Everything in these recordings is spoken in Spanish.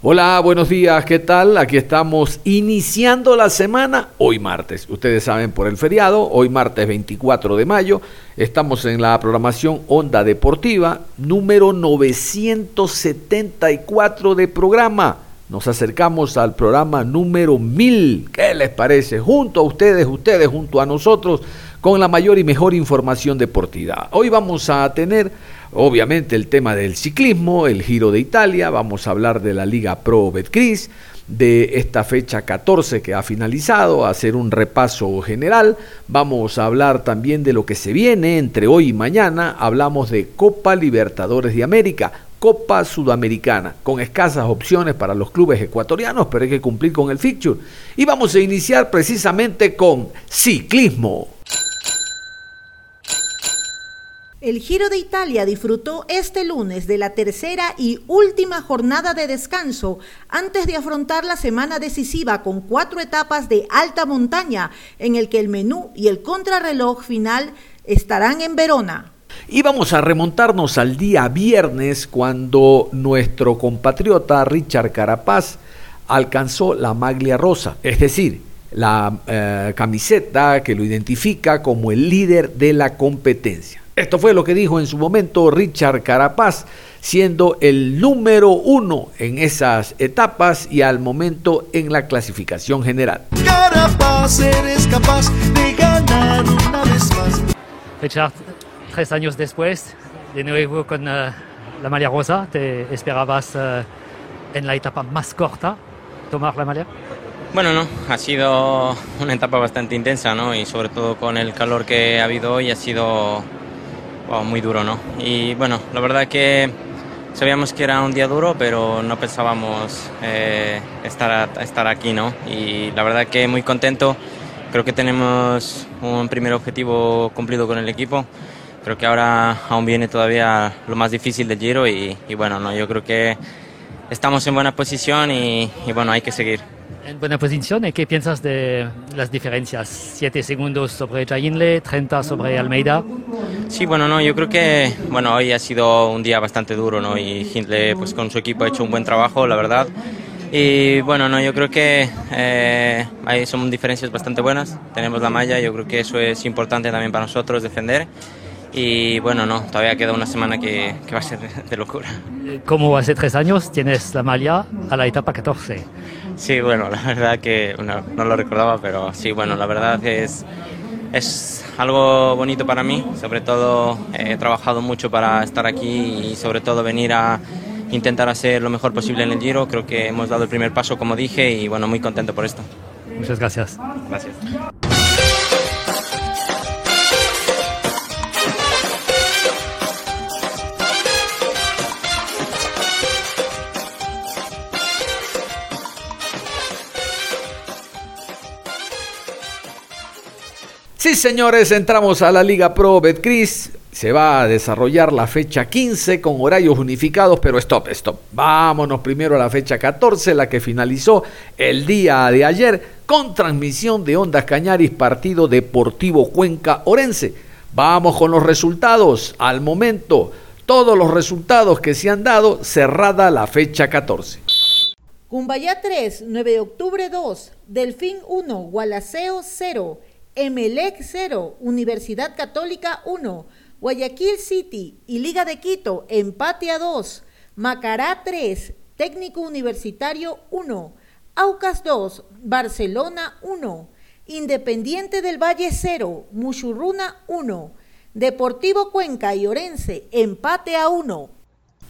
Hola, buenos días, ¿qué tal? Aquí estamos iniciando la semana hoy martes. Ustedes saben por el feriado, hoy martes 24 de mayo, estamos en la programación Onda Deportiva número 974 de programa. Nos acercamos al programa número 1000. ¿Qué les parece? Junto a ustedes, ustedes junto a nosotros, con la mayor y mejor información deportiva. Hoy vamos a tener Obviamente el tema del ciclismo, el Giro de Italia, vamos a hablar de la Liga Pro Betcris, de esta fecha 14 que ha finalizado, hacer un repaso general, vamos a hablar también de lo que se viene entre hoy y mañana, hablamos de Copa Libertadores de América, Copa Sudamericana, con escasas opciones para los clubes ecuatorianos, pero hay que cumplir con el fixture. Y vamos a iniciar precisamente con ciclismo. El Giro de Italia disfrutó este lunes de la tercera y última jornada de descanso antes de afrontar la semana decisiva con cuatro etapas de alta montaña en el que el menú y el contrarreloj final estarán en Verona. Y vamos a remontarnos al día viernes cuando nuestro compatriota Richard Carapaz alcanzó la maglia rosa, es decir, la eh, camiseta que lo identifica como el líder de la competencia. Esto fue lo que dijo en su momento Richard Carapaz, siendo el número uno en esas etapas y al momento en la clasificación general. Carapaz, eres capaz de ganar una vez más. Richard, tres años después, de nuevo con uh, la malla rosa, ¿te esperabas uh, en la etapa más corta tomar la malla? Bueno, no, ha sido una etapa bastante intensa, ¿no? Y sobre todo con el calor que ha habido hoy ha sido muy duro, ¿no? Y bueno, la verdad que sabíamos que era un día duro, pero no pensábamos eh, estar, estar aquí, ¿no? Y la verdad que muy contento. Creo que tenemos un primer objetivo cumplido con el equipo. Creo que ahora aún viene todavía lo más difícil del Giro y, bueno, ¿no? yo creo que estamos en buena posición y, y bueno, hay que seguir en buena posición. ¿Y qué piensas de las diferencias? Siete segundos sobre Jainle, 30 sobre Almeida. Sí, bueno, no, yo creo que bueno, hoy ha sido un día bastante duro, ¿no? Y Hindley, pues con su equipo ha hecho un buen trabajo, la verdad. Y bueno, no, yo creo que eh, ahí son diferencias bastante buenas. Tenemos la malla, yo creo que eso es importante también para nosotros defender. Y bueno, no, todavía queda una semana que, que va a ser de locura. Como hace tres años tienes la malla a la etapa 14. Sí, bueno, la verdad que no, lo recordaba, pero sí, bueno, la verdad es, es algo bonito para mí. Sobre todo he trabajado mucho para estar aquí y sobre todo venir a intentar hacer lo mejor posible en el Giro. Creo que hemos dado el primer paso, como dije, y bueno, muy contento por esto. Muchas gracias. Gracias. Sí, señores, entramos a la Liga Pro Betcris. Se va a desarrollar la fecha 15 con horarios unificados, pero stop, stop. Vámonos primero a la fecha 14, la que finalizó el día de ayer con transmisión de Ondas Cañaris, partido Deportivo Cuenca Orense. Vamos con los resultados. Al momento, todos los resultados que se han dado, cerrada la fecha 14. Cumbayá 3, 9 de octubre 2, Delfín 1, Gualaceo 0. Emelec 0, Universidad Católica 1, Guayaquil City y Liga de Quito empate a 2, Macará 3, Técnico Universitario 1, Aucas 2, Barcelona 1, Independiente del Valle 0, Muchurruna 1, Deportivo Cuenca y Orense, empate a 1.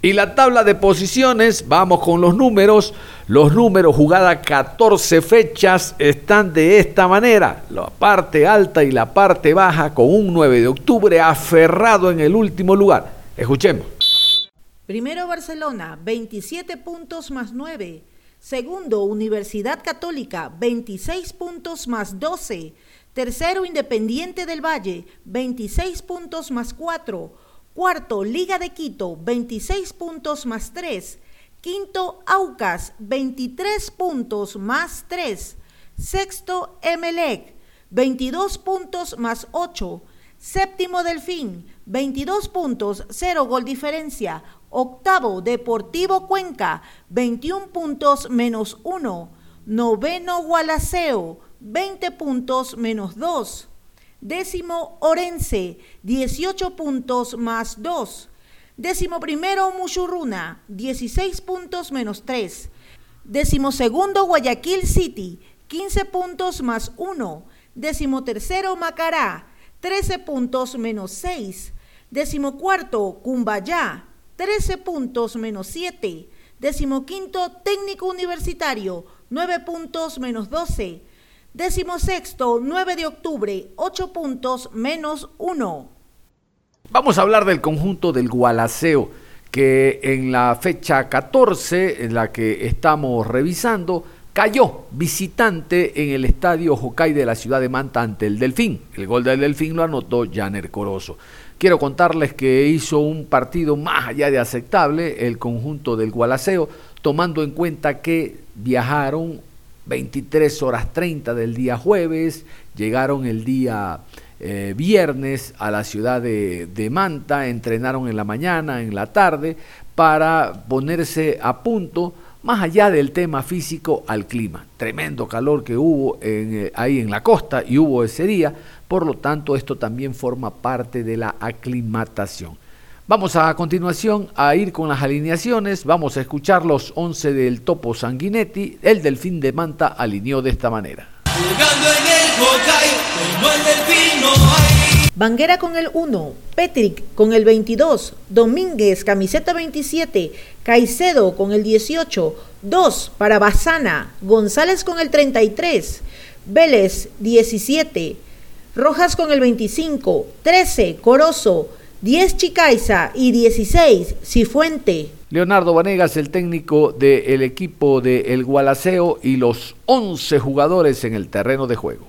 Y la tabla de posiciones, vamos con los números. Los números jugada 14 fechas están de esta manera. La parte alta y la parte baja con un 9 de octubre aferrado en el último lugar. Escuchemos. Primero Barcelona, 27 puntos más 9. Segundo, Universidad Católica, 26 puntos más 12. Tercero, Independiente del Valle, 26 puntos más 4. Cuarto, Liga de Quito, 26 puntos más 3. Quinto, Aucas, 23 puntos más 3. Sexto, Emelec, 22 puntos más 8. Séptimo, Delfín, 22 puntos, 0 gol diferencia. Octavo, Deportivo Cuenca, 21 puntos menos 1. Noveno, Gualaceo, 20 puntos menos 2. Décimo, Orense, 18 puntos más 2. Décimo primero, Muchurruna, 16 puntos menos 3. Décimo segundo, Guayaquil City, 15 puntos más 1. Décimo tercero, Macará, 13 puntos menos 6. Décimo cuarto, Cumbayá, 13 puntos menos 7. Décimo quinto, técnico universitario, 9 puntos menos 12. Décimo sexto, 9 de octubre, 8 puntos menos 1. Vamos a hablar del conjunto del Gualaceo, que en la fecha 14, en la que estamos revisando, cayó visitante en el estadio Jocay de la ciudad de Manta ante el Delfín. El gol del Delfín lo anotó Janer Corozo. Quiero contarles que hizo un partido más allá de aceptable el conjunto del Gualaceo, tomando en cuenta que viajaron 23 horas 30 del día jueves, llegaron el día eh, viernes a la ciudad de, Manta, entrenaron en la mañana, en la tarde, para ponerse a punto, más allá del tema físico, al clima. Tremendo calor que hubo eh, ahí en la costa y hubo ese día, por lo tanto, esto también forma parte de la aclimatación. Vamos a, continuación a ir con las alineaciones. Vamos a escuchar los 11 del Topo Sanguinetti. El Delfín de Manta alineó de esta manera. Banguera con el 1, Petrick con el 22, Domínguez camiseta 27, Caicedo con el 18, 2 para Bazana, González con el 33, Vélez 17, Rojas con el 25, 13, Corozo, 10 Chicaiza y 16 Cifuente. Leonardo Vanegas, el técnico del equipo de El Gualaceo y los 11 jugadores en el terreno de juego.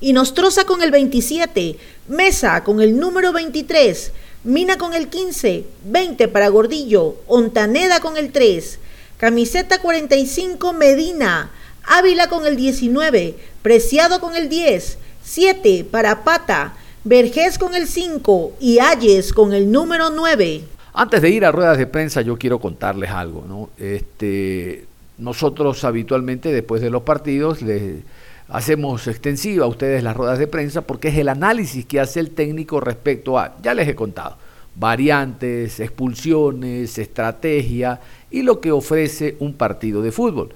Y Nostroza con el 27, Mesa con el número 23, Mina con el 15, 20 para Gordillo, Ontaneda con el 3, camiseta 45 Medina, Ávila con el 19, Preciado con el 10, 7 para Pata, Vergés con el 5 y Ayes con el número 9. Antes de ir a ruedas de prensa, yo quiero contarles algo, ¿no? Este, nosotros habitualmente después de los partidos les hacemos extensiva a ustedes las ruedas de prensa porque es el análisis que hace el técnico respecto a, ya les he contado, variantes, expulsiones, estrategia y lo que ofrece un partido de fútbol.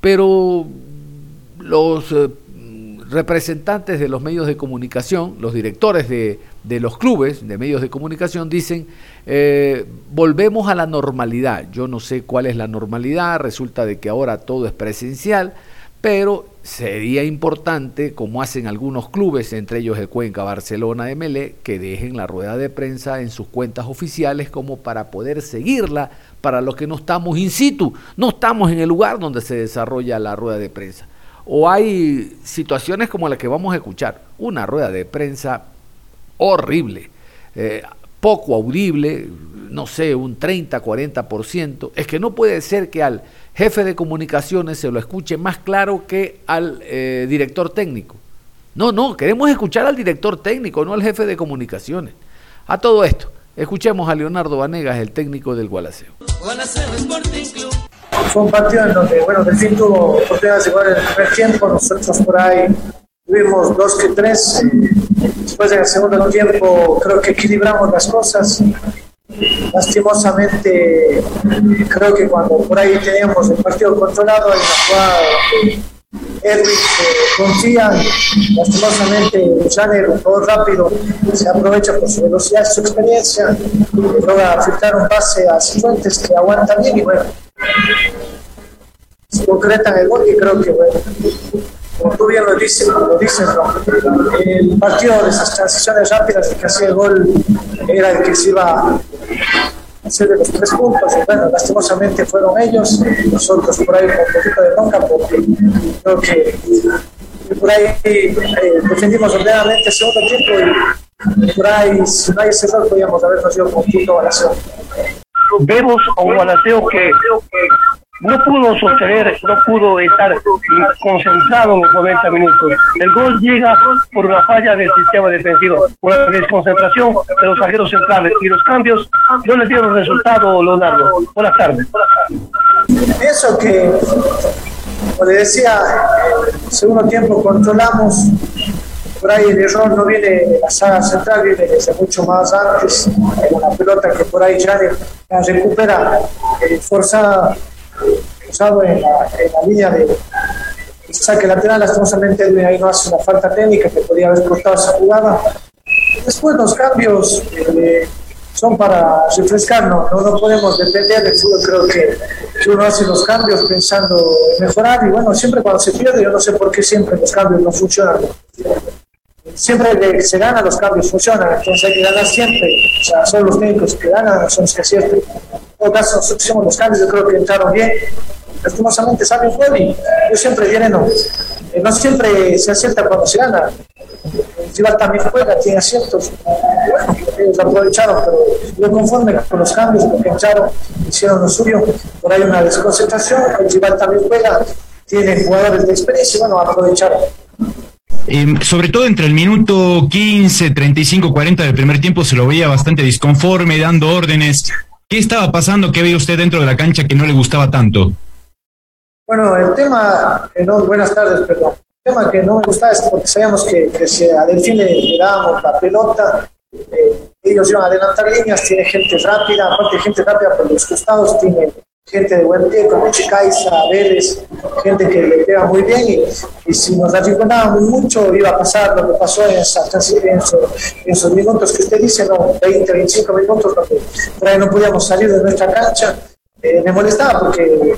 Pero los eh, representantes de los medios de comunicación, los directores de, de los clubes de medios de comunicación dicen, eh, volvemos a la normalidad. Yo no sé cuál es la normalidad, resulta de que ahora todo es presencial, pero sería importante, como hacen algunos clubes, entre ellos el Cuenca, Barcelona, MLE, que dejen la rueda de prensa en sus cuentas oficiales como para poder seguirla para los que no estamos in situ, no estamos en el lugar donde se desarrolla la rueda de prensa. O hay situaciones como la que vamos a escuchar, una rueda de prensa horrible, eh, poco audible, no sé, un 30, 40%. Es que no puede ser que al jefe de comunicaciones se lo escuche más claro que al eh, director técnico. No, no, queremos escuchar al director técnico, no al jefe de comunicaciones. A todo esto, escuchemos a Leonardo Vanegas, el técnico del Gualaceo. Fue un partido en donde, bueno, del fin tuvo oportunidades de en el primer tiempo, nosotros por ahí tuvimos dos que tres. Después en el segundo tiempo creo que equilibramos las cosas lastimosamente creo que cuando por ahí teníamos el partido controlado hay una jugada Edwin se confía, lastimosamente Janer, un jugador rápido, se aprovecha por su velocidad su experiencia, logra filtrar un pase a Cifuentes que aguanta bien y bueno, se concreta en el gol y creo que bueno, como tú bien lo dices, lo dices el partido de esas transiciones rápidas, el que hacía el gol era el que se iba a hacer de los tres puntos. Y bueno, lastimosamente fueron ellos, nosotros por ahí con un poquito de bronca, porque creo que por ahí eh, defendimos ordenadamente el segundo tiempo y por ahí, si no hay ese error, podíamos habernos ido con un punto balanceo. Vemos a un balanceo que no pudo sostener, no pudo estar concentrado en los 90 minutos. El gol llega por una falla del sistema defensivo, por la desconcentración de los ajeros centrales y los cambios no le dieron resultado, Leonardo. Buenas tardes. Eso que, como le decía, segundo tiempo controlamos, por ahí el error no viene de la saga central, viene desde mucho más antes, en una pelota que por ahí ya la recupera eh, forzada usado en la, en la línea de saque lateral, lastimosamente ahí no hace una falta técnica que podía haber cortado esa jugada. Después los cambios eh, son para refrescarnos, no, no podemos depender del fútbol, creo que, que, uno hace los cambios pensando en mejorar y bueno, siempre cuando se pierde, yo no sé por qué siempre los cambios no funcionan. Siempre se gana, los cambios funcionan, entonces hay que ganar siempre. O sea, son los técnicos que ganan, son los que aciertan. En todo caso, nosotros hicimos los cambios, yo creo que entraron bien lastimosamente sale un gol y yo siempre diré no. Eh, no siempre se acierta cuando se gana. Rival también juega, tiene aciertos. Bueno, ellos aprovecharon, pero yo conforme con los cambios, porque entraron, hicieron lo suyo. Por ahí una desconcentración, el rival también juega, tiene jugadores de experiencia bueno, aprovecharon. Eh, sobre todo entre el minuto 15, 35, 40 del primer tiempo se lo veía bastante disconforme, dando órdenes. ¿Qué estaba pasando? ¿Qué veía usted dentro de la cancha que no le gustaba tanto? Bueno, el tema, que no, buenas tardes, perdón. El tema que no me gusta es porque sabíamos que, que si a Delfín le, dábamos la pelota, eh, ellos iban a adelantar líneas, tiene gente rápida, aparte gente rápida por los costados, tiene gente de buen pie como Vélez, gente que le pega muy bien y, si nos arriesgábamos mucho iba a pasar lo que pasó en, en, esos, en esos minutos que usted dice, no, 20, 25 minutos, donde por ahí no podíamos salir de nuestra cancha. Eh, me molestaba porque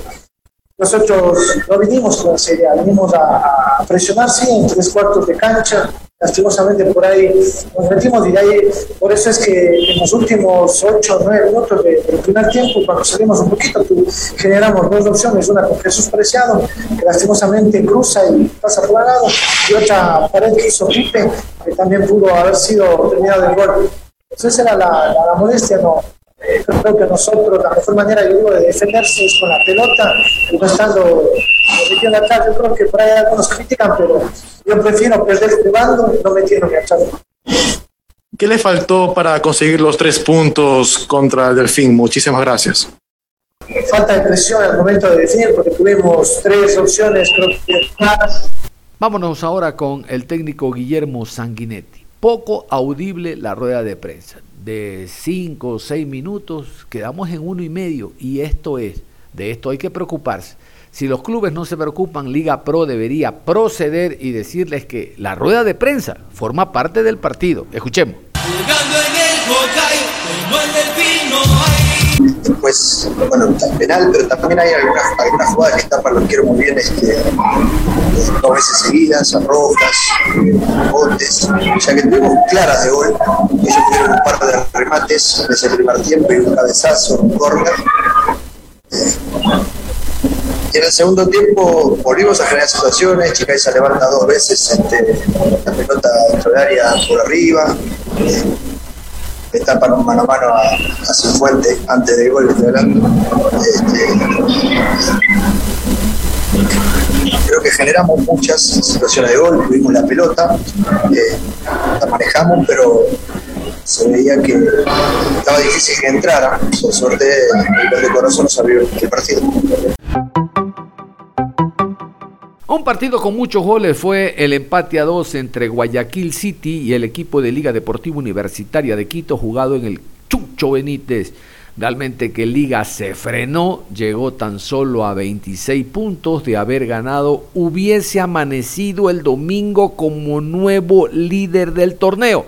nosotros no vinimos con esa idea, vinimos a, a, presionar, sí, en tres cuartos de cancha. Lastimosamente por ahí nos metimos de ahí, por eso es que en los últimos ocho o nueve minutos del de primer tiempo, cuando salimos un poquito, generamos dos opciones, una con Jesús Preciado, que lastimosamente cruza y pasa por al lado, y otra pared que hizo Pipe, que también pudo haber sido terminado el gol. Entonces era la, la, la molestia, no, eh, creo que nosotros la mejor manera yo digo, de defenderse es con la pelota y no estando metiendo atrás. Yo creo que por ahí algunos critican, pero yo prefiero perder jugando y no metiéndome atrás. ¿Qué le faltó para conseguir los tres puntos contra el Delfín? Muchísimas gracias. Falta de presión al momento de definir porque tuvimos tres opciones, creo que Vámonos ahora con el técnico Guillermo Sanguinetti. Poco audible la rueda de prensa de 5 o 6 minutos, quedamos en uno y medio y esto es, de esto hay que preocuparse. Si los clubes no se preocupan, Liga Pro debería proceder y decirles que la rueda de prensa forma parte del partido. Escuchemos. Pues, bueno, penal, pero también hay algunas, algunas jugadas que tapan los quiero muy bien, este, dos veces seguidas, arrojas, botes, ya que tuvimos claras de gol. Ellos tuvieron un par de remates en ese primer tiempo y un cabezazo, un corner. Eh, y en el segundo tiempo volvimos a generar situaciones, Chica se levanta dos veces la pelota dentro del área por arriba. Eh, le tapan un mano a mano a, a Cifuente antes del gol, estoy hablando. Este, creo que generamos muchas situaciones de gol, tuvimos la pelota, eh, la manejamos, pero se veía que estaba difícil que entrara. Por suerte, el de corazón nos abrió el partido. Un partido con muchos goles fue el empate a dos entre Guayaquil City y el equipo de Liga Deportiva Universitaria de Quito jugado en el Lucho Benítez. Realmente que Liga se frenó, llegó tan solo a 26 puntos de haber ganado, hubiese amanecido el domingo como nuevo líder del torneo,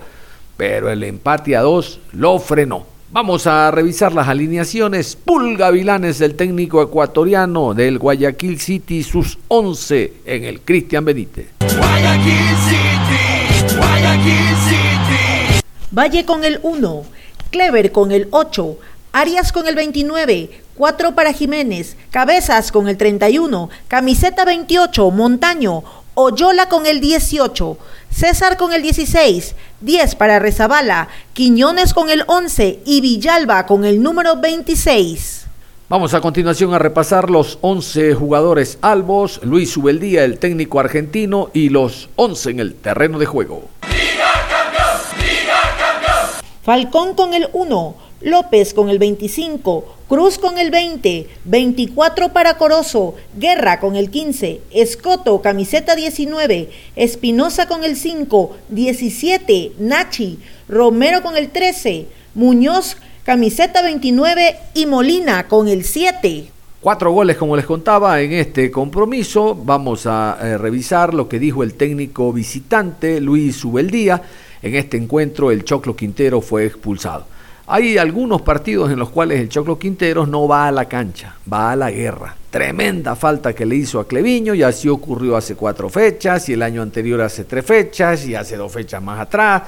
pero el empate a dos lo frenó. Vamos a revisar las alineaciones. Pulga Vilanes, el técnico ecuatoriano del Guayaquil City, sus 11 en el Cristian Benítez. Guayaquil City, Guayaquil City. Valle con el 1, Clever con el 8, Arias con el 29, 4 para Jiménez, Cabezas con el 31, Camiseta 28, Montaño, Oyola con el 18, César con el 16, 10 para Rezabala, Quiñones con el 11 y Villalba con el número 26. Vamos a continuación a repasar los 11 jugadores albos, Luis Ubeldía, el técnico argentino, y los 11 en el terreno de juego. Falcón con el 1, López con el 25, Cruz con el 20, 24 para Corozo, Guerra con el 15, Escoto camiseta 19, Espinosa con el 5, 17, Nachi, Romero con el 13, Muñoz camiseta 29 y Molina con el 7. Cuatro goles, como les contaba, en este compromiso. Vamos a eh, revisar lo que dijo el técnico visitante Luis Ubeldía. En este encuentro, el Choclo Quintero fue expulsado. Hay algunos partidos en los cuales el Choclo Quinteros no va a la cancha, va a la guerra. Tremenda falta que le hizo a Cleviño y así ocurrió hace cuatro fechas y el año anterior hace tres fechas y hace dos fechas más atrás.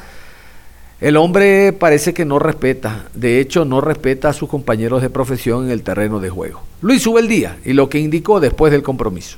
El hombre parece que no respeta, de hecho no respeta a sus compañeros de profesión en el terreno de juego. Luis sube el día y lo que indicó después del compromiso.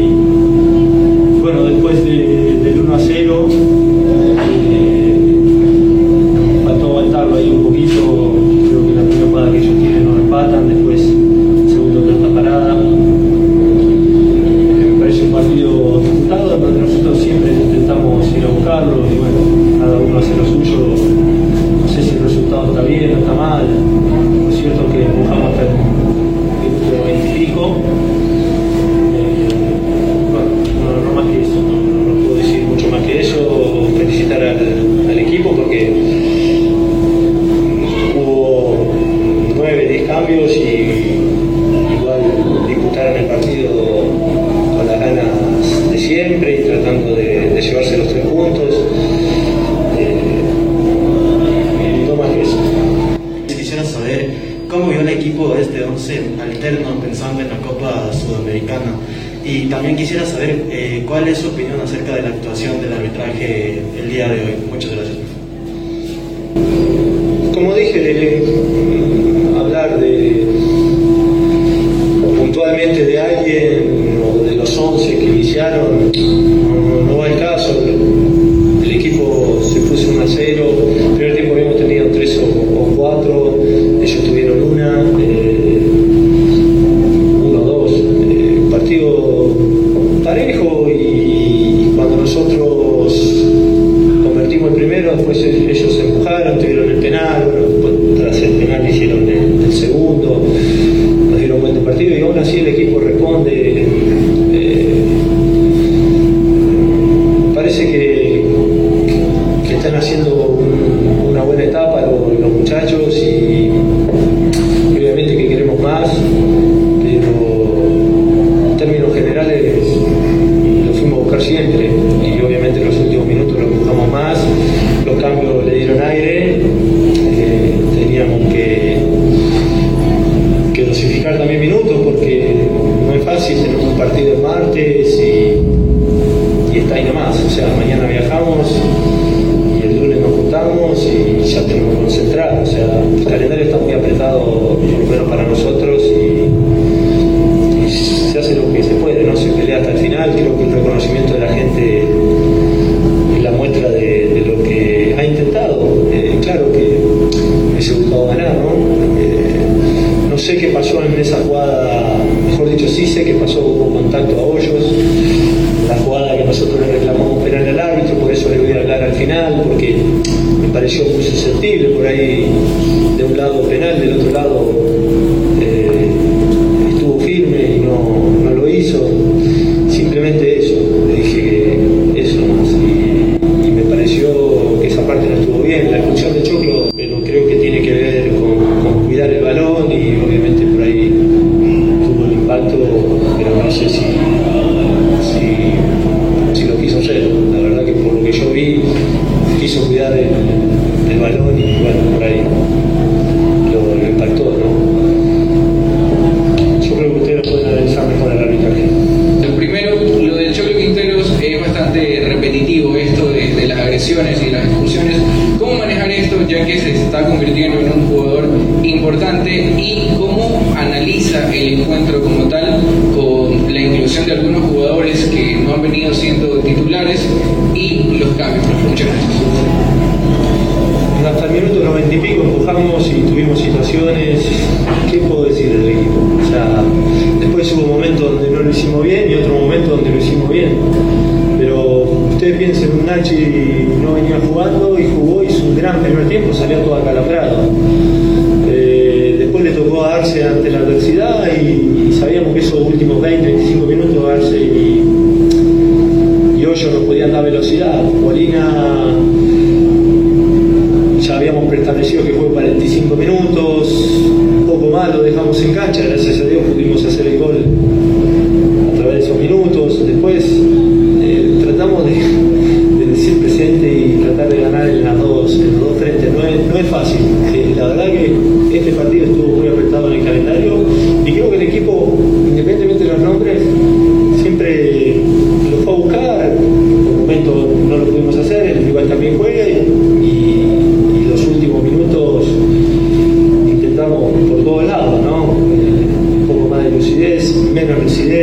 lunes nos juntamos y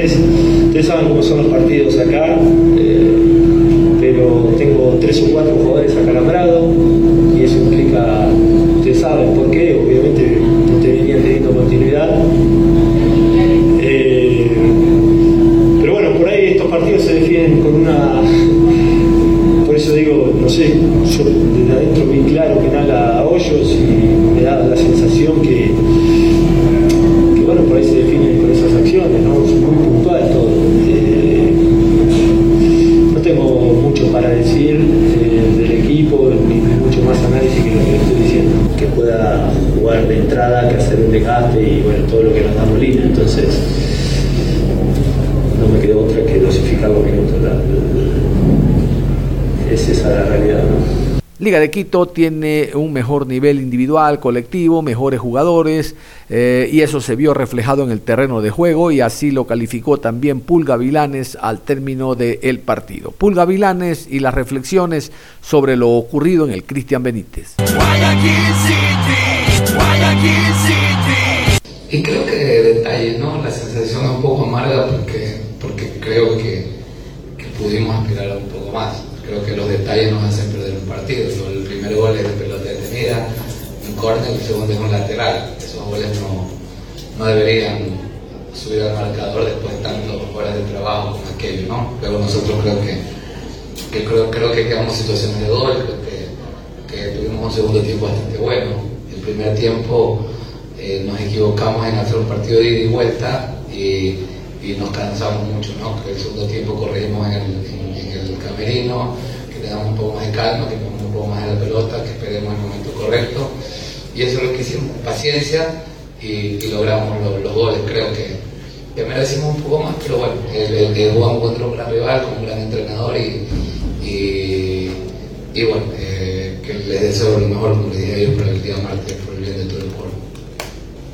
Ustedes saben cómo son los partidos acá, eh, pero tengo tres o cuatro jugadores acalambrados y eso implica, ustedes saben por qué, obviamente no te venían teniendo continuidad. Eh, pero bueno, por ahí estos partidos se definen con una. Por eso digo, no sé, yo desde adentro vi claro que nada a hoyos y me da la sensación que bueno, por ahí se definen con esas acciones, ¿no? Es muy puntual todo. Eh, no tengo mucho para decir eh, del equipo, ni mucho más análisis que lo que estoy diciendo. Que pueda jugar de entrada, que hacer un desgaste y bueno, todo lo que nos da Molina. Entonces, no me quedó otra que dosificar los minutos. La- es esa la realidad, ¿no? Liga de Quito tiene un mejor nivel individual, colectivo, mejores jugadores eh, y eso se vio reflejado en el terreno de juego y así lo calificó también Pulga Vilanes al término del partido. Pulga Vilanes y las reflexiones sobre lo ocurrido en el Cristian Benítez. Y creo que detalles, ¿no? La sensación es un poco amarga porque, porque creo que, que pudimos aspirar a un poco más. Creo que los detalles nos hacen perder un partido. El primer gol es de pelota detenida, un córner, el segundo es un lateral. Esos goles no, no deberían subir al marcador después de tantas horas de trabajo como aquello, ¿no? Pero nosotros creo que, que creo, creo que quedamos situaciones de gol, creo que, tuvimos un segundo tiempo bastante bueno. El primer tiempo eh, nos equivocamos en hacer un partido de ida y vuelta y, nos cansamos mucho, ¿no? El segundo tiempo corregimos en el camerino, que tengamos un poco más de calma, que pongamos un poco más de la pelota, que esperemos el momento correcto. Y eso es lo que hicimos, paciencia y, logramos lo- los goles. Creo que, que merecimos un poco más, pero bueno, eh, eh, jugamos contra un gran rival, con un gran entrenador y, y, bueno, eh, que les deseo lo mejor, como les dije ayer, para el día martes, por el bien de todo el pueblo.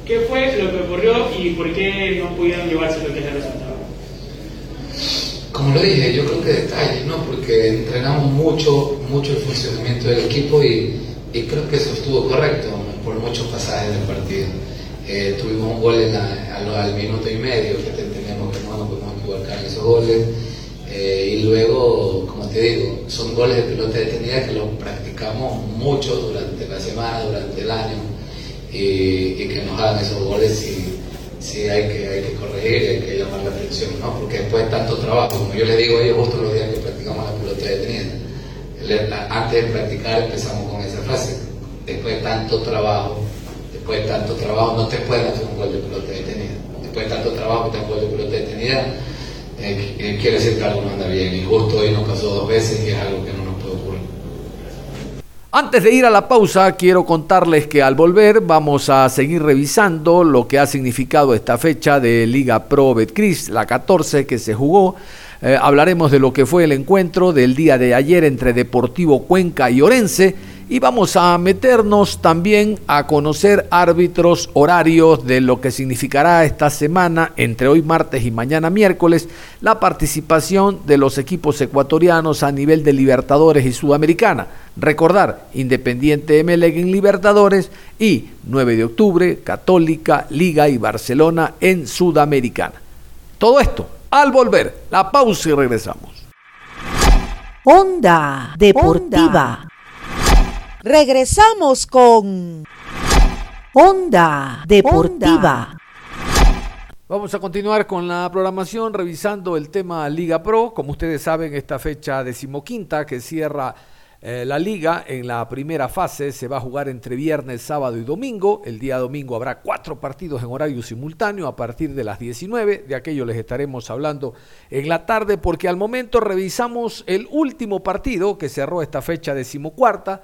¿Qué fue lo que ocurrió y por qué no pudieron llevarse lo que es el resultado? Como lo dije, yo creo que detalles, ¿no? Porque entrenamos mucho, mucho el funcionamiento del equipo y, y creo que eso estuvo correcto por muchos pasajes del partido. Eh, tuvimos un gol en al, minuto y medio, que teníamos que no nos podemos equivocar en esos goles. Eh, y luego, como te digo, son goles de pelota detenida que los practicamos mucho durante la semana, durante el año, y, que nos hagan esos goles si, si hay, que, hay que corregir, hay que llamar la atención, ¿no? porque después de tanto trabajo, como yo les digo a ellos justo los días que practicamos la pelota detenida, antes de practicar empezamos con esa frase, después de tanto trabajo, después de tanto trabajo no te pueden hacer un gol de pelota detenida, después de tanto trabajo te un gol de pelota detenida, eh, eh, quiere decir que algo no anda bien. Y justo hoy nos pasó dos veces y es algo que no. Antes de ir a la pausa, quiero contarles que al volver vamos a seguir revisando lo que ha significado esta fecha de Liga Pro Betcris, la 14 que se jugó. Eh, hablaremos de lo que fue el encuentro del día de ayer entre Deportivo Cuenca y Orense y vamos a meternos también a conocer árbitros horarios de lo que significará esta semana, entre hoy martes y mañana miércoles, la participación de los equipos ecuatorianos a nivel de Libertadores y Sudamericana. Recordar, Independiente MLEG en Libertadores y 9 de octubre, Católica, Liga y Barcelona en Sudamericana. Todo esto al volver, la pausa y regresamos. Onda Deportiva. Regresamos con Onda Deportiva. Vamos a continuar con la programación revisando el tema Liga Pro. Como ustedes saben, esta fecha decimoquinta que cierra eh, la liga en la primera fase se va a jugar entre viernes, sábado y domingo. El día domingo habrá cuatro partidos en horario simultáneo a partir de las 19. De aquello les estaremos hablando en la tarde porque al momento revisamos el último partido que cerró esta fecha decimocuarta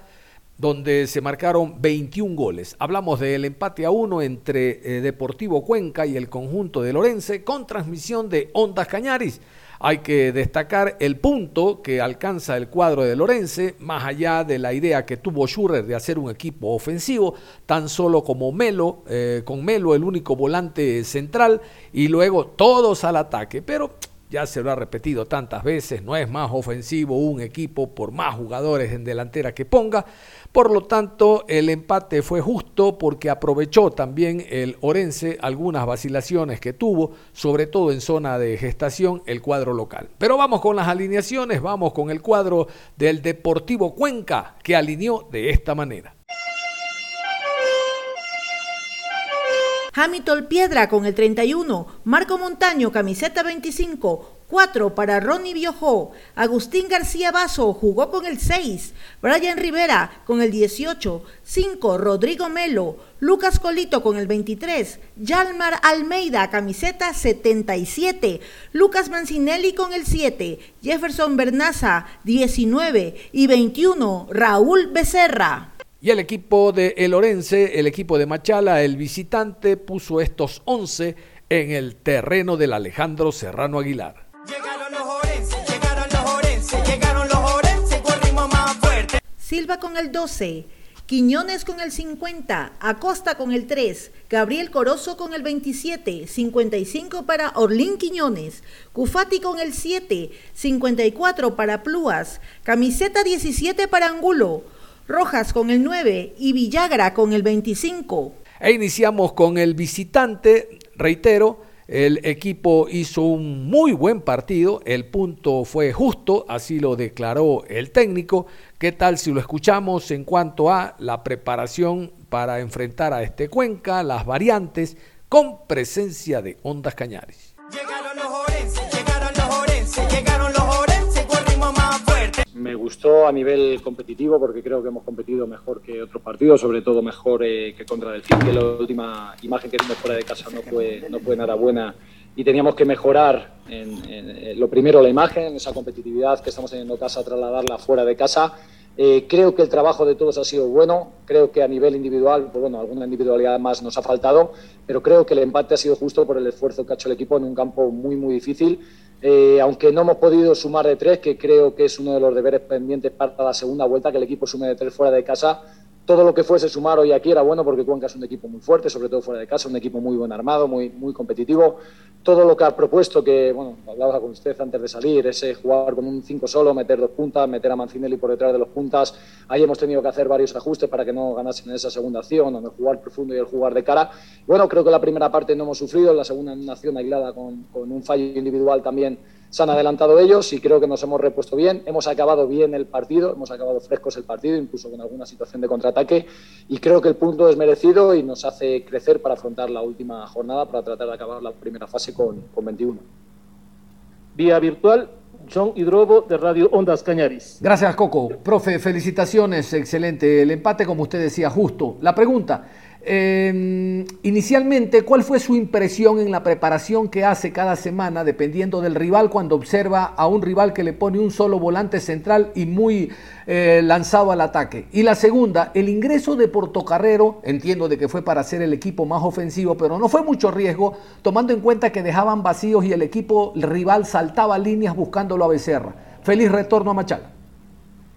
donde se marcaron 21 goles. Hablamos del empate a uno entre eh, Deportivo Cuenca y el conjunto de Lorense con transmisión de Ondas Cañaris. Hay que destacar el punto que alcanza el cuadro de Lorense, más allá de la idea que tuvo Schurrer de hacer un equipo ofensivo, tan solo como Melo, eh, con Melo el único volante central, y luego todos al ataque. Pero ya se lo ha repetido tantas veces, no es más ofensivo un equipo por más jugadores en delantera que ponga. Por lo tanto, el empate fue justo porque aprovechó también el Orense algunas vacilaciones que tuvo, sobre todo en zona de gestación, el cuadro local. Pero vamos con las alineaciones, vamos con el cuadro del Deportivo Cuenca, que alineó de esta manera. Hamilton Piedra con el 31, Marco Montaño camiseta 25, 4 para Ronnie Biojó. Agustín García Basso jugó con el 6. Brian Rivera con el 18. 5 Rodrigo Melo. Lucas Colito con el 23. Yalmar Almeida camiseta 77. Lucas Mancinelli con el 7. Jefferson Bernaza 19. Y 21 Raúl Becerra. Y el equipo de El Orense, el equipo de Machala, el visitante, puso estos 11 en el terreno del Alejandro Serrano Aguilar. Llegaron los orenses, llegaron los orenses, llegaron los orenses con ritmo más fuerte. Silva con el 12, Quiñones con el 50, Acosta con el 3, Gabriel Corozo con el 27, 55 para Orlín Quiñones, Cufati con el 7, 54 para Plúas, camiseta 17 para Angulo, Rojas con el 9 y Villagra con el 25. E iniciamos con el visitante, reitero, el equipo hizo un muy buen partido, el punto fue justo, así lo declaró el técnico. ¿Qué tal si lo escuchamos en cuanto a la preparación para enfrentar a este Cuenca, las variantes, con presencia de Ondas Cañares? Gustó a nivel competitivo porque creo que hemos competido mejor que otros partidos, sobre todo mejor eh, que contra Delfín, que la última imagen que vimos fuera de casa no fue, no fue nada buena y teníamos que mejorar en, lo primero la imagen, esa competitividad que estamos teniendo en casa, trasladarla fuera de casa. Eh, creo que el trabajo de todos ha sido bueno, creo que a nivel individual, pues bueno, alguna individualidad más nos ha faltado, pero creo que el empate ha sido justo por el esfuerzo que ha hecho el equipo en un campo muy, muy difícil eh, aunque no hemos podido sumar de tres, que creo que es uno de los deberes pendientes para la segunda vuelta, que el equipo sume de tres fuera de casa, todo lo que fuese sumar hoy aquí era bueno porque Cuenca es un equipo muy fuerte, sobre todo fuera de casa, un equipo muy buen armado, muy, muy competitivo. Todo lo que ha propuesto, que bueno, hablaba con usted antes de salir, ese jugar con un 5 solo, meter dos puntas, meter a Mancinelli por detrás de los puntas. Ahí hemos tenido que hacer varios ajustes para que no ganasen en esa segunda acción, donde jugar profundo y el jugar de cara. Bueno, creo que la primera parte no hemos sufrido, la segunda en acción aislada con, con un fallo individual también se han adelantado ellos y creo que nos hemos repuesto bien. Hemos acabado bien el partido, hemos acabado frescos el partido, incluso con alguna situación de contraataque. Y creo que el punto es merecido y nos hace crecer para afrontar la última jornada, para tratar de acabar la primera fase con, con 21. Vía virtual, John Hidrobo de Radio Ondas Cañaris. Gracias, Coco. Profe, felicitaciones, excelente. El empate, como usted decía, justo. La pregunta, eh, inicialmente, ¿cuál fue su impresión en la preparación que hace cada semana, dependiendo del rival, cuando observa a un rival que le pone un solo volante central y muy eh, lanzado al ataque? Y la segunda, el ingreso de Portocarrero, entiendo de que fue para hacer el equipo más ofensivo, pero no fue mucho riesgo, tomando en cuenta que dejaban vacíos y el equipo rival saltaba líneas buscándolo a Becerra. Feliz retorno a Machala.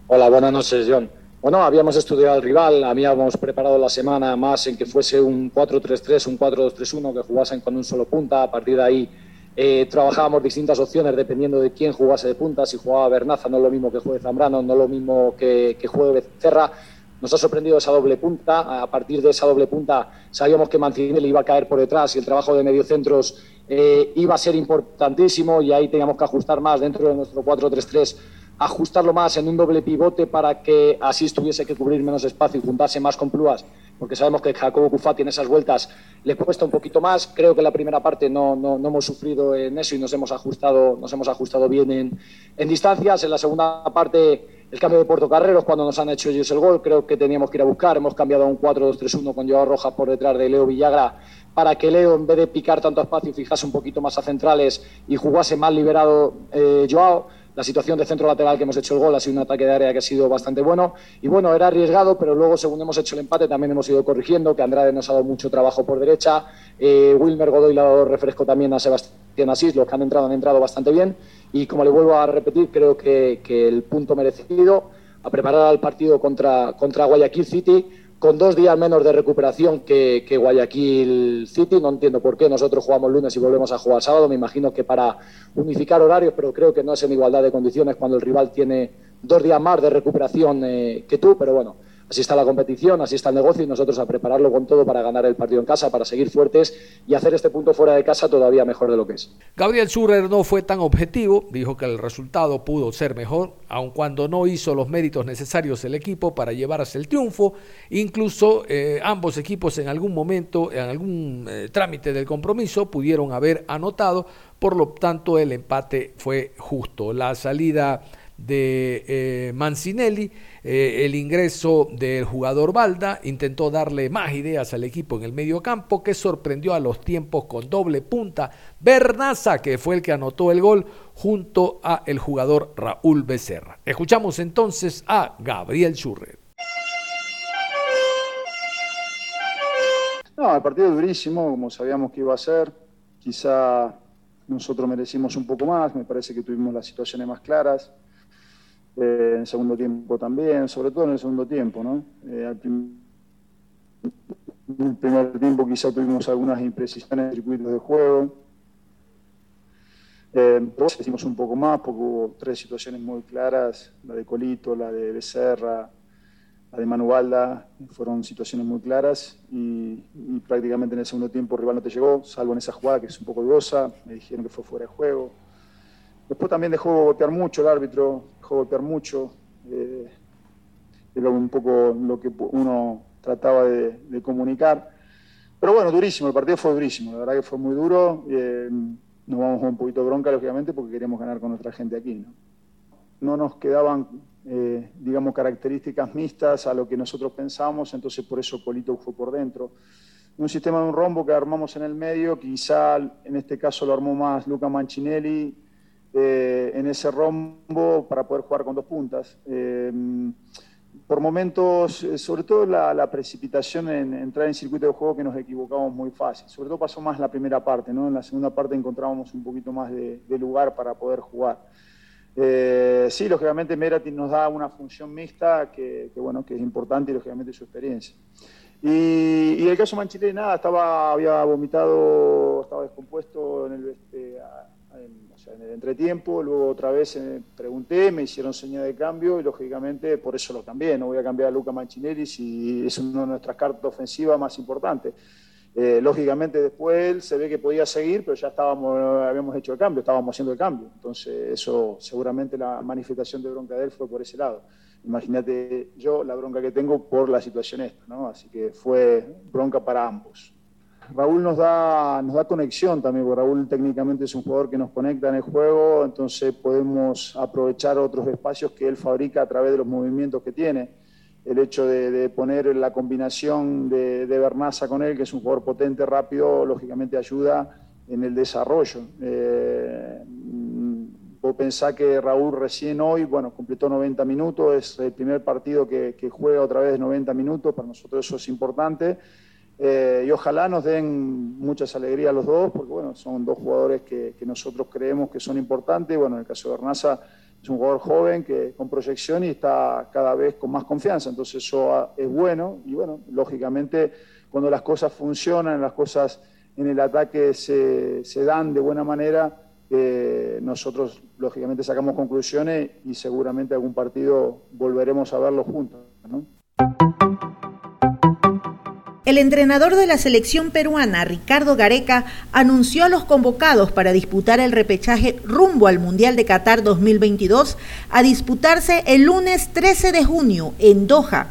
Hola, buenas noches, John. Bueno, habíamos estudiado al rival, habíamos preparado la semana más en que fuese un 4-3-3, un 4-2-3-1, que jugasen con un solo punta. A partir de ahí eh, trabajábamos distintas opciones dependiendo de quién jugase de punta. Si jugaba Bernaza, no es lo mismo que juegue Zambrano, no es lo mismo que, que juegue Becerra. Nos ha sorprendido esa doble punta. A partir de esa doble punta sabíamos que Mancinelli iba a caer por detrás y el trabajo de mediocentros eh, iba a ser importantísimo y ahí teníamos que ajustar más dentro de nuestro 4-3-3 ajustarlo más en un doble pivote para que así tuviese que cubrir menos espacio y juntarse más con Pluas, porque sabemos que Jacobo Cufati en esas vueltas le cuesta un poquito más. Creo que la primera parte no, no, no hemos sufrido en eso y nos hemos ajustado, nos hemos ajustado bien en, en distancias. En la segunda parte, el cambio de Puerto Carreros, cuando nos han hecho ellos el gol, creo que teníamos que ir a buscar. Hemos cambiado a un 4-2-3-1 con Joao Rojas por detrás de Leo Villagra para que Leo, en vez de picar tanto espacio, fijase un poquito más a centrales y jugase más liberado eh, Joao la situación de centro lateral que hemos hecho el gol ha sido un ataque de área que ha sido bastante bueno. Y bueno, era arriesgado, pero luego, según hemos hecho el empate, también hemos ido corrigiendo, que Andrade nos ha dado mucho trabajo por derecha. Eh, Wilmer Godoy le ha dado refresco también a Sebastián Asís, los que han entrado han entrado bastante bien. Y como le vuelvo a repetir, creo que, que el punto merecido a preparar al partido contra, contra Guayaquil City con dos días menos de recuperación que, que, Guayaquil City. No entiendo por qué nosotros jugamos lunes y volvemos a jugar sábado. Me imagino que para unificar horarios, pero creo que no es en igualdad de condiciones cuando el rival tiene dos días más de recuperación eh, que tú. Pero bueno, así está la competición, así está el negocio y nosotros a prepararlo con todo para ganar el partido en casa, para seguir fuertes y hacer este punto fuera de casa todavía mejor de lo que es. Gabriel Schurrer no fue tan objetivo, dijo que el resultado pudo ser mejor, aun cuando no hizo los méritos necesarios el equipo para llevarse el triunfo. Incluso eh, ambos equipos en algún momento, en algún eh, trámite del compromiso, pudieron haber anotado, por lo tanto el empate fue justo. La salida de eh, Mancinelli, eh, el ingreso del jugador Balda intentó darle más ideas al equipo en el medio campo que sorprendió a los tiempos con doble punta Bernaza que fue el que anotó el gol junto a el jugador Raúl Becerra. Escuchamos entonces a Gabriel Schurrer. No, el partido es durísimo, como sabíamos que iba a ser. Quizá nosotros merecimos un poco más, me parece que tuvimos las situaciones más claras eh, en segundo tiempo también, sobre todo en el segundo tiempo, ¿no? Eh, al en el primer tiempo quizá tuvimos algunas imprecisiones en circuitos de juego. Eh, hicimos un poco más porque hubo tres situaciones muy claras, la de Colito, la de Becerra, la de Manubalda, fueron situaciones muy claras y, y, prácticamente en el segundo tiempo rival no te llegó, salvo en esa jugada que es un poco dudosa, me dijeron que fue fuera de juego. Después también dejó golpear mucho el árbitro, dejó golpear mucho. Eh, era un poco lo que uno trataba de, de, comunicar. Pero bueno, durísimo, el partido fue durísimo, la verdad que fue muy duro. Eh, nos vamos con un poquito de bronca, lógicamente, porque queríamos ganar con nuestra gente aquí. No, no nos quedaban, eh, digamos, características mixtas a lo que nosotros pensábamos, entonces por eso Polito fue por dentro. Un sistema de un rombo que armamos en el medio, quizá en este caso lo armó más Luca Mancinelli eh, en ese rombo para poder jugar con dos puntas. Eh, por momentos, eh, sobre todo la, precipitación en entrar en circuito de juego que nos equivocamos muy fácil. Sobre todo pasó más la primera parte, ¿no? En la segunda parte encontrábamos un poquito más de, lugar para poder jugar. Eh, sí, lógicamente Merati nos da una función mixta que, bueno, que es importante y lógicamente su experiencia. Y, el caso Manchile, nada, estaba, había vomitado, estaba descompuesto en el, este, el entretiempo, luego otra vez me pregunté, me hicieron señal de cambio y lógicamente por eso lo cambié, no voy a cambiar a Luca Manchinelli si es una de nuestras cartas ofensivas más importantes. Eh, lógicamente después se ve que podía seguir, pero ya estábamos, habíamos hecho el cambio, estábamos haciendo el cambio. Entonces eso seguramente la manifestación de bronca de él fue por ese lado. Imagínate yo la bronca que tengo por la situación esta, ¿no? Así que fue bronca para ambos. Raúl nos da, nos da conexión también, porque Raúl técnicamente es un jugador que nos conecta en el juego, entonces podemos aprovechar otros espacios que él fabrica a través de los movimientos que tiene el hecho de, poner la combinación de, de, Bernaza con él, que es un jugador potente, rápido, lógicamente ayuda en el desarrollo. Eh, vos pensás que Raúl recién hoy, bueno, completó 90 minutos, es el primer partido que, juega otra vez 90 minutos, para nosotros eso es importante. Eh, y ojalá nos den muchas alegrías los dos, porque bueno, son dos jugadores que, nosotros creemos que son importantes. Bueno, en el caso de Bernaza es un jugador joven que con proyección y está cada vez con más confianza, entonces eso es bueno y bueno, lógicamente cuando las cosas funcionan, las cosas en el ataque se, dan de buena manera, eh, nosotros lógicamente sacamos conclusiones y seguramente algún partido volveremos a verlo juntos. El entrenador de la selección peruana, Ricardo Gareca, anunció a los convocados para disputar el repechaje rumbo al Mundial de Qatar 2022 a disputarse el lunes 13 de junio en Doha.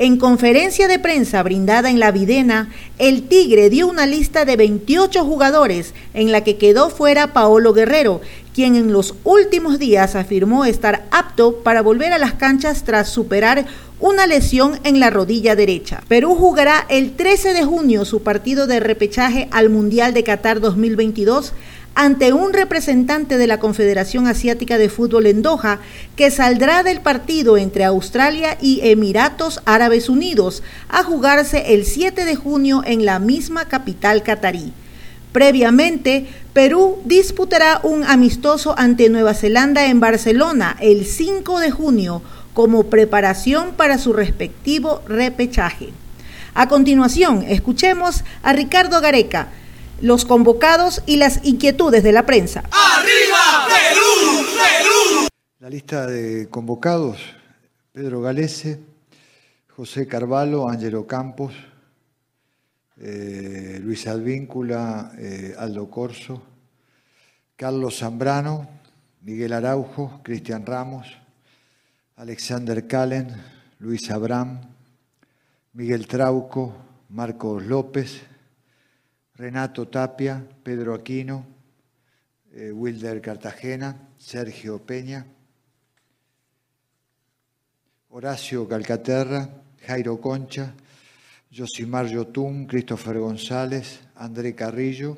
En conferencia de prensa brindada en la Videna, el Tigre dio una lista de 28 jugadores en la que quedó fuera Paolo Guerrero, quien en los últimos días afirmó estar apto para volver a las canchas tras superar una lesión en la rodilla derecha. Perú jugará el 13 de junio su partido de repechaje al Mundial de Qatar 2022 ante un representante de la Confederación Asiática de Fútbol en Doha que saldrá del partido entre Australia y Emiratos Árabes Unidos a jugarse el 7 de junio en la misma capital catarí. Previamente, Perú disputará un amistoso ante Nueva Zelanda en Barcelona el 5 de junio como preparación para su respectivo repechaje. A continuación, escuchemos a Ricardo Gareca, los convocados y las inquietudes de la prensa. ¡Arriba, Perú! ¡Perú! La lista de convocados, Pedro Galese, José Carvalho, Ángelo Campos, eh, Luis Advíncula, eh, Aldo Corso, Carlos Zambrano, Miguel Araujo, Cristian Ramos, Alexander Calen, Luis Abraham, Miguel Trauco, Marcos López, Renato Tapia, Pedro Aquino, eh, Wilder Cartagena, Sergio Peña, Horacio Calcaterra, Jairo Concha, Josimar Yotún, Christopher González, André Carrillo,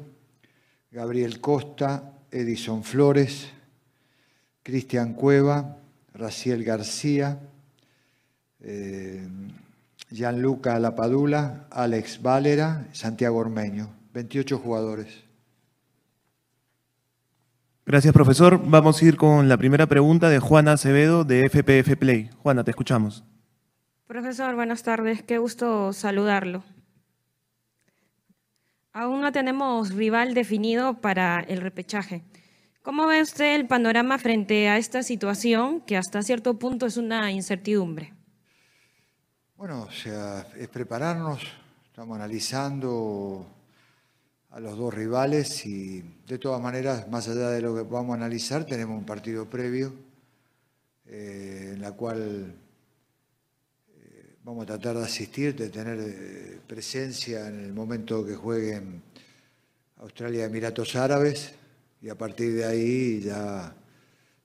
Gabriel Costa, Edison Flores, Cristian Cueva, Raciel García, eh, Gianluca Lapadula, Alex Valera, Santiago Ormeño. 28 jugadores. Gracias, profesor. Vamos a ir con la primera pregunta de Juana Acevedo de FPF Play. Juana, te escuchamos. Profesor, buenas tardes. Qué gusto saludarlo. Aún no tenemos rival definido para el repechaje. ¿Cómo ve usted el panorama frente a esta situación que hasta cierto punto es una incertidumbre? Bueno, o sea, es prepararnos, estamos analizando a los dos rivales y de todas maneras, más allá de lo que podamos analizar, tenemos un partido previo eh, en la cual eh, vamos a tratar de asistir, de tener eh, presencia en el momento que jueguen Australia y Emiratos Árabes y a partir de ahí ya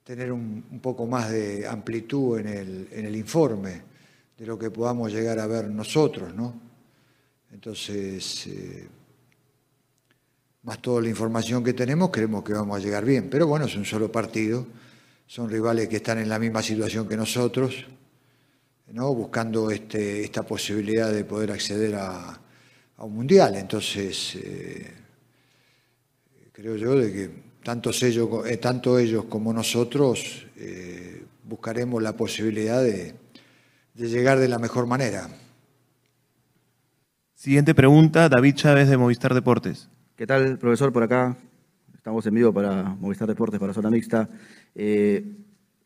tener un, poco más de amplitud en el, en el, informe de lo que podamos llegar a ver nosotros, ¿no? Entonces, más toda la información que tenemos, creemos que vamos a llegar bien. Pero bueno, es un solo partido, son rivales que están en la misma situación que nosotros, ¿no? buscando este, esta posibilidad de poder acceder a, un mundial. Entonces, eh, creo yo de que tanto ellos, eh, ellos como nosotros eh, buscaremos la posibilidad de, de llegar de la mejor manera. Siguiente pregunta, David Chávez de Movistar Deportes. ¿Qué tal, profesor? Por acá estamos en vivo para Movistar Deportes, para Zona Mixta. Eh,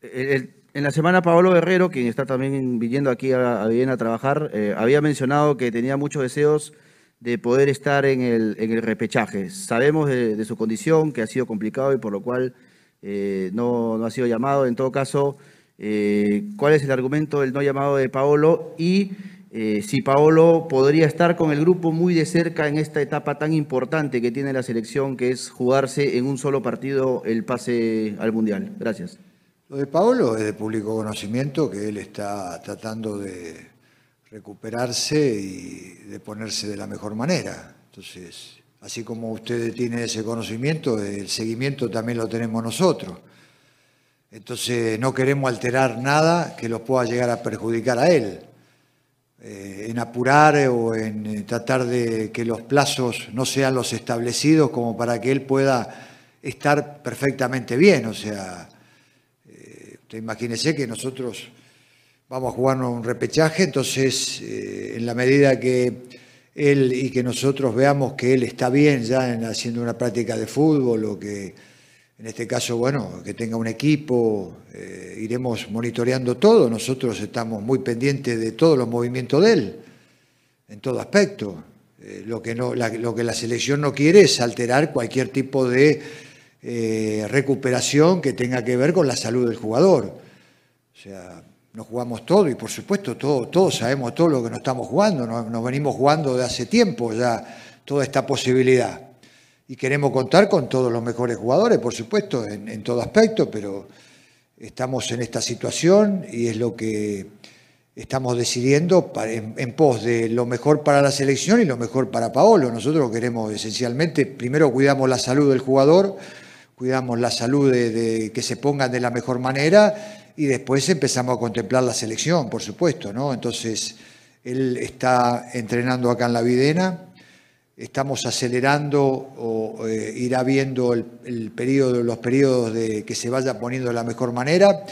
en la semana, Pablo Guerrero, quien está también viniendo aquí a, Viena a trabajar, eh, había mencionado que tenía muchos deseos de poder estar en el, en el repechaje. Sabemos de, su condición, que ha sido complicado y por lo cual eh, no, no ha sido llamado. En todo caso, ¿cuál es el argumento del no llamado de Paolo? Y eh, si Paolo podría estar con el grupo muy de cerca en esta etapa tan importante que tiene la selección, que es jugarse en un solo partido el pase al Mundial. Gracias. Lo de Paolo es de público conocimiento que él está tratando de recuperarse y de ponerse de la mejor manera. Entonces, así como ustedes tienen ese conocimiento, el seguimiento también lo tenemos nosotros. Entonces, no queremos alterar nada que los pueda llegar a perjudicar a él. Eh, en apurar o en eh, tratar de que los plazos no sean los establecidos como para que él pueda estar perfectamente bien. O sea, eh, usted imagínese que nosotros vamos a jugarnos un repechaje, entonces en la medida que él y que nosotros veamos que él está bien ya en haciendo una práctica de fútbol o que en este caso, bueno, que tenga un equipo, eh, iremos monitoreando todo, nosotros estamos muy pendientes de todos los movimientos de él, en todo aspecto. Eh, lo, que no, la, lo que la selección no quiere es alterar cualquier tipo de eh, recuperación que tenga que ver con la salud del jugador. O sea, nos jugamos todo y por supuesto todo, todos sabemos todo lo que nos estamos jugando, nos, nos venimos jugando de hace tiempo ya toda esta posibilidad. Y queremos contar con todos los mejores jugadores, por supuesto, en, todo aspecto, pero estamos en esta situación y es lo que estamos decidiendo en, pos de lo mejor para la selección y lo mejor para Paolo. Nosotros queremos esencialmente, primero cuidamos la salud del jugador, cuidamos la salud de, de que se pongan de la mejor manera y después empezamos a contemplar la selección, por supuesto, ¿no? Entonces, él está entrenando acá en la Videna, estamos acelerando o eh, irá viendo el, periodo, los periodos de que se vaya poniendo de la mejor manera.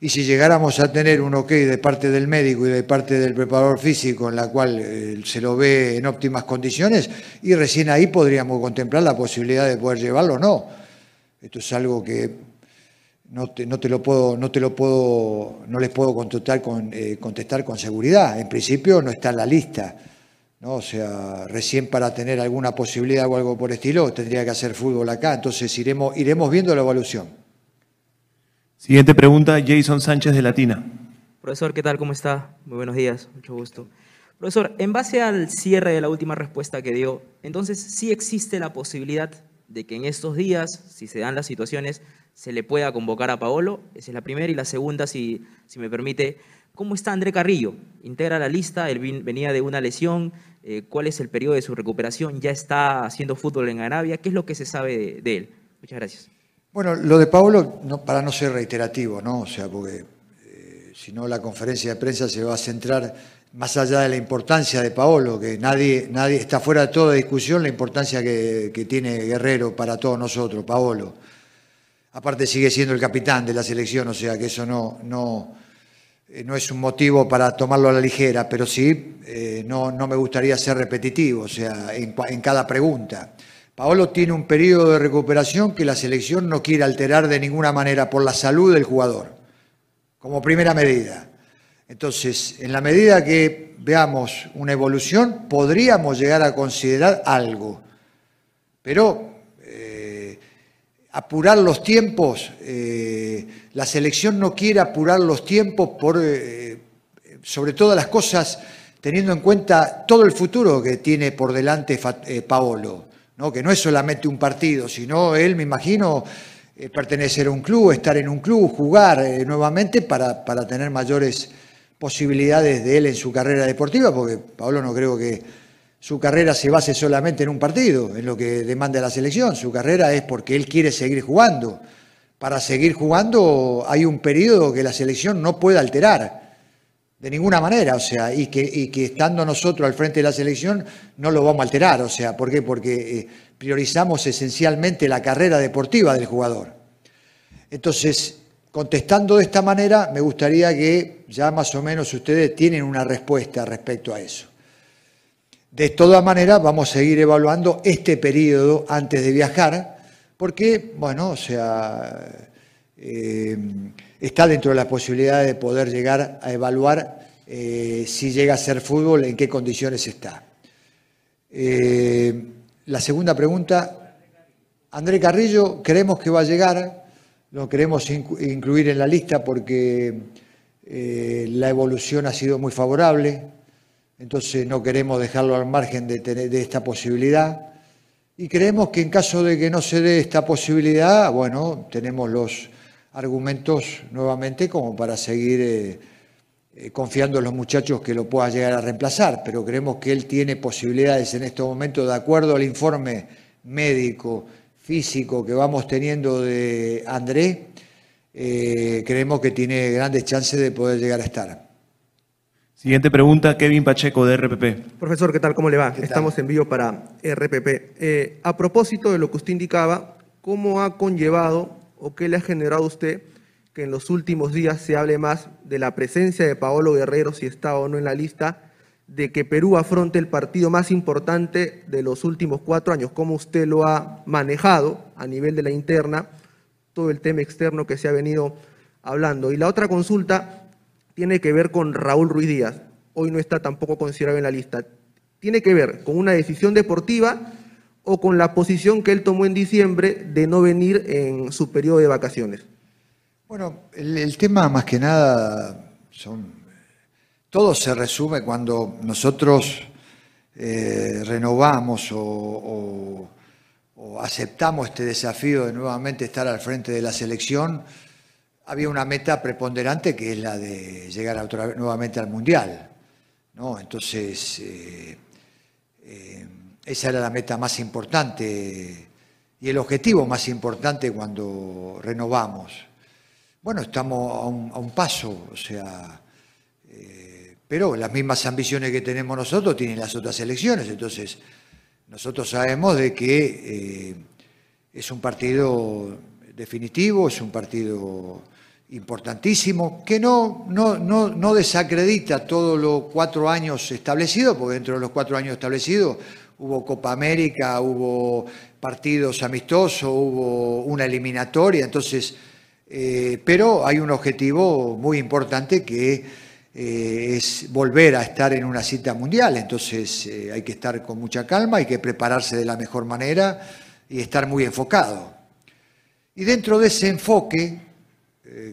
Y si llegáramos a tener un ok de parte del médico y de parte del preparador físico en la cual eh, se lo ve en óptimas condiciones, y recién ahí podríamos contemplar la posibilidad de poder llevarlo o no. Esto es algo que no te, no te lo puedo, no te lo puedo, no les puedo contestar con, eh, contestar con seguridad. En principio no está en la lista. ¿No? O sea, recién para tener alguna posibilidad o algo por estilo, tendría que hacer fútbol acá. Entonces iremos, iremos viendo la evolución. Siguiente pregunta, Jason Sánchez de Latina. Profesor, ¿qué tal? ¿Cómo está? Muy buenos días, mucho gusto. Profesor, en base al cierre de la última respuesta que dio, entonces sí existe la posibilidad de que en estos días, si se dan las situaciones, se le pueda convocar a Paolo. Esa es la primera. Y la segunda, si, si me permite, ¿cómo está André Carrillo? Integra la lista, él venía de una lesión. eh, ¿Cuál es el periodo de su recuperación? ¿Ya está haciendo fútbol en Arabia? ¿Qué es lo que se sabe de, de él? Muchas gracias. Bueno, lo de Pablo, no, para no ser reiterativo, ¿no? O sea, porque eh, si no la conferencia de prensa se va a centrar más allá de la importancia de Paolo, que nadie, nadie está fuera de toda discusión la importancia que, que tiene Guerrero para todos nosotros, Paolo. Aparte sigue siendo el capitán de la selección, o sea que eso no, no, eh, no es un motivo para tomarlo a la ligera, pero sí eh, no, no me gustaría ser repetitivo, o sea, en, cada pregunta. Paolo tiene un periodo de recuperación que la selección no quiere alterar de ninguna manera por la salud del jugador, como primera medida. Entonces, en la medida que veamos una evolución, podríamos llegar a considerar algo. Pero eh, apurar los tiempos, la selección no quiere apurar los tiempos por, eh, sobre todas las cosas, teniendo en cuenta todo el futuro que tiene por delante eh, Paolo, ¿no? que no es solamente un partido, sino él, me imagino, eh, pertenecer a un club, estar en un club, jugar nuevamente para, para tener mayores posibilidades de él en su carrera deportiva, porque Paolo no creo que su carrera se base solamente en un partido, en lo que demanda la selección. Su carrera es porque él quiere seguir jugando. Para seguir jugando hay un periodo que la selección no puede alterar de ninguna manera, o sea, y que, estando nosotros al frente de la selección no lo vamos a alterar, o sea, ¿por qué? Porque eh, priorizamos esencialmente la carrera deportiva del jugador. Entonces, contestando de esta manera, me gustaría que ya más o menos ustedes tienen una respuesta respecto a eso. De todas maneras, vamos a seguir evaluando este periodo antes de viajar, porque, bueno, o sea, eh, está dentro de las posibilidades de poder llegar a evaluar eh, si llega a ser fútbol, en qué condiciones está. Eh, la segunda pregunta, André Carrillo, creemos que va a llegar, lo queremos incluir en la lista porque la evolución ha sido muy favorable, entonces no queremos dejarlo al margen de, de esta posibilidad. Y creemos que en caso de que no se dé esta posibilidad, bueno, tenemos los argumentos nuevamente como para seguir eh, eh, confiando en los muchachos que lo puedan llegar a reemplazar, pero creemos que él tiene posibilidades en este momento, de acuerdo al informe médico, físico que vamos teniendo de André, eh, creemos que tiene grandes chances de poder llegar a estar. Siguiente pregunta, Kevin Pacheco de RPP. Profesor, ¿qué tal? ¿Cómo le va? Estamos en vivo para RPP. a propósito de lo que usted indicaba, ¿cómo ha conllevado o qué le ha generado a usted que en los últimos días se hable más de la presencia de Paolo Guerrero, si está o no en la lista, de que Perú afronte el partido más importante de los últimos cuatro años? ¿Cómo usted lo ha manejado a nivel de la interna, todo el tema externo que se ha venido hablando? Y la otra consulta tiene que ver con Raúl Ruiz Díaz. Hoy no está tampoco considerado en la lista. Tiene que ver con una decisión deportiva o con la posición que él tomó en diciembre de no venir en su periodo de vacaciones? Bueno, el, tema más que nada son... Todo se resume cuando nosotros eh, renovamos o, aceptamos este desafío de nuevamente estar al frente de la selección, había una meta preponderante que es la de llegar otra, nuevamente al Mundial. ¿no? Entonces, eh, eh, esa era la meta más importante y el objetivo más importante cuando renovamos. Bueno, estamos a un, paso, o sea, eh, pero las mismas ambiciones que tenemos nosotros tienen las otras elecciones, entonces nosotros sabemos de que es un partido definitivo, es un partido importantísimo, que no, no, no, no desacredita todos los cuatro años establecidos, porque dentro de los cuatro años establecidos hubo Copa América, hubo partidos amistosos, hubo una eliminatoria, entonces, eh, pero hay un objetivo muy importante que eh, es volver a estar en una cita mundial, entonces eh, hay que estar con mucha calma, hay que prepararse de la mejor manera y estar muy enfocado. Y dentro de ese enfoque,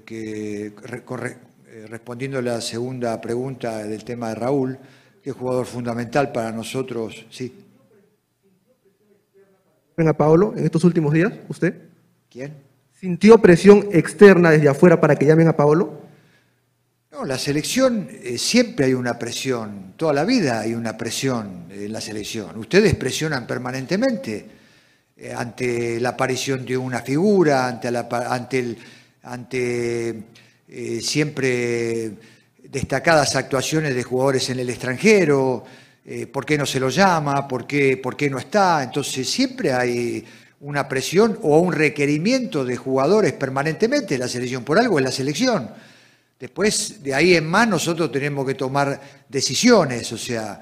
que respondiendo a la segunda pregunta del tema de Raúl, que es jugador fundamental para nosotros, sí a Paolo en estos últimos días, usted? ¿Quién? ¿Sintió presión externa desde afuera para que llamen a Paolo? No, la selección eh, siempre hay una presión, toda la vida hay una presión en la selección. Ustedes presionan permanentemente eh, ante la aparición de una figura, ante, la, ante, el, ante eh, siempre destacadas actuaciones de jugadores en el extranjero. Eh, por qué no se lo llama, ¿Por qué, por qué no está. Entonces siempre hay una presión o un requerimiento de jugadores permanentemente en la selección, por algo en la selección. Después, de ahí en más, nosotros tenemos que tomar decisiones, o sea,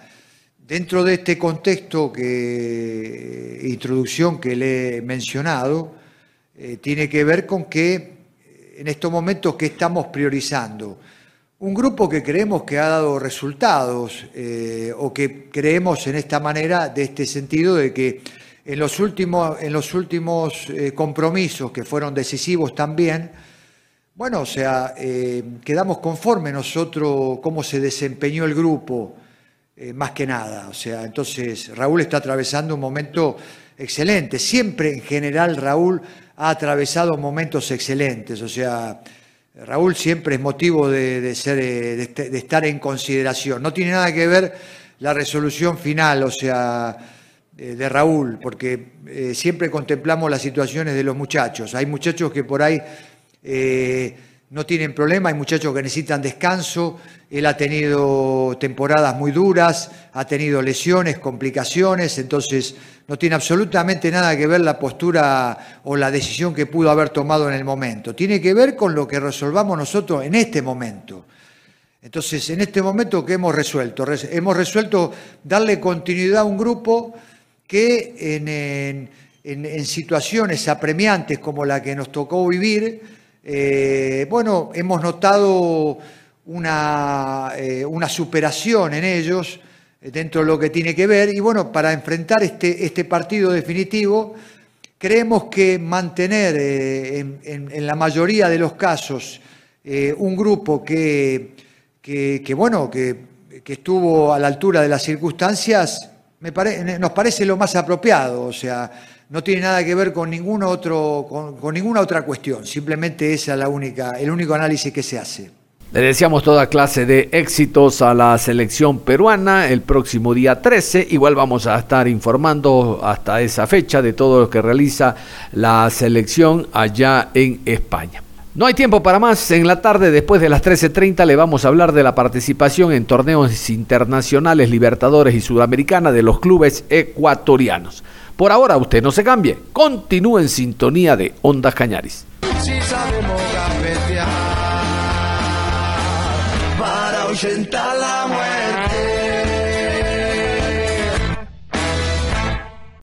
dentro de este contexto que introducción que le he mencionado, eh, tiene que ver con que en estos momentos que estamos priorizando un grupo que creemos que ha dado resultados eh, o que creemos en esta manera, de este sentido, de que en los últimos, en los últimos eh, compromisos que fueron decisivos también, bueno, o sea, eh, quedamos conformes nosotros cómo se desempeñó el grupo, más que nada. O sea, entonces Raúl está atravesando un momento excelente. Siempre en general Raúl ha atravesado momentos excelentes. O sea, Raúl siempre es motivo de, ser, eh, de, estar en consideración. No tiene nada que ver la resolución final, o sea, eh, de Raúl, porque eh, siempre contemplamos las situaciones de los muchachos. Hay muchachos que por ahí no tienen problema, hay muchachos que necesitan descanso, él ha tenido temporadas muy duras, ha tenido lesiones, complicaciones, entonces no tiene absolutamente nada que ver la postura o la decisión que pudo haber tomado en el momento, tiene que ver con lo que resolvamos nosotros en este momento. Entonces, en este momento, ¿qué hemos resuelto? Hemos resuelto darle continuidad a un grupo que en, en situaciones apremiantes como la que nos tocó vivir, eh, bueno, hemos notado una, eh, una, superación en ellos eh, dentro de lo que tiene que ver. Y bueno, para enfrentar este, este partido definitivo, creemos que mantener en, la mayoría de los casos un grupo que, que, bueno, que, que, estuvo a la altura de las circunstancias, nos parece lo más apropiado, o sea, no tiene nada que ver con, otro, con, ninguna otra cuestión, simplemente esa es la única, el único análisis que se hace. Le deseamos toda clase de éxitos a la selección peruana el próximo día 13. Igual vamos a estar informando hasta esa fecha de todo lo que realiza la selección allá en España. No hay tiempo para más. En la tarde, después de las 13.30, le vamos a hablar de la participación en torneos internacionales, Libertadores y Sudamericana de los clubes ecuatorianos. Por ahora usted no se cambie, continúe en sintonía de Ondas Cañaris.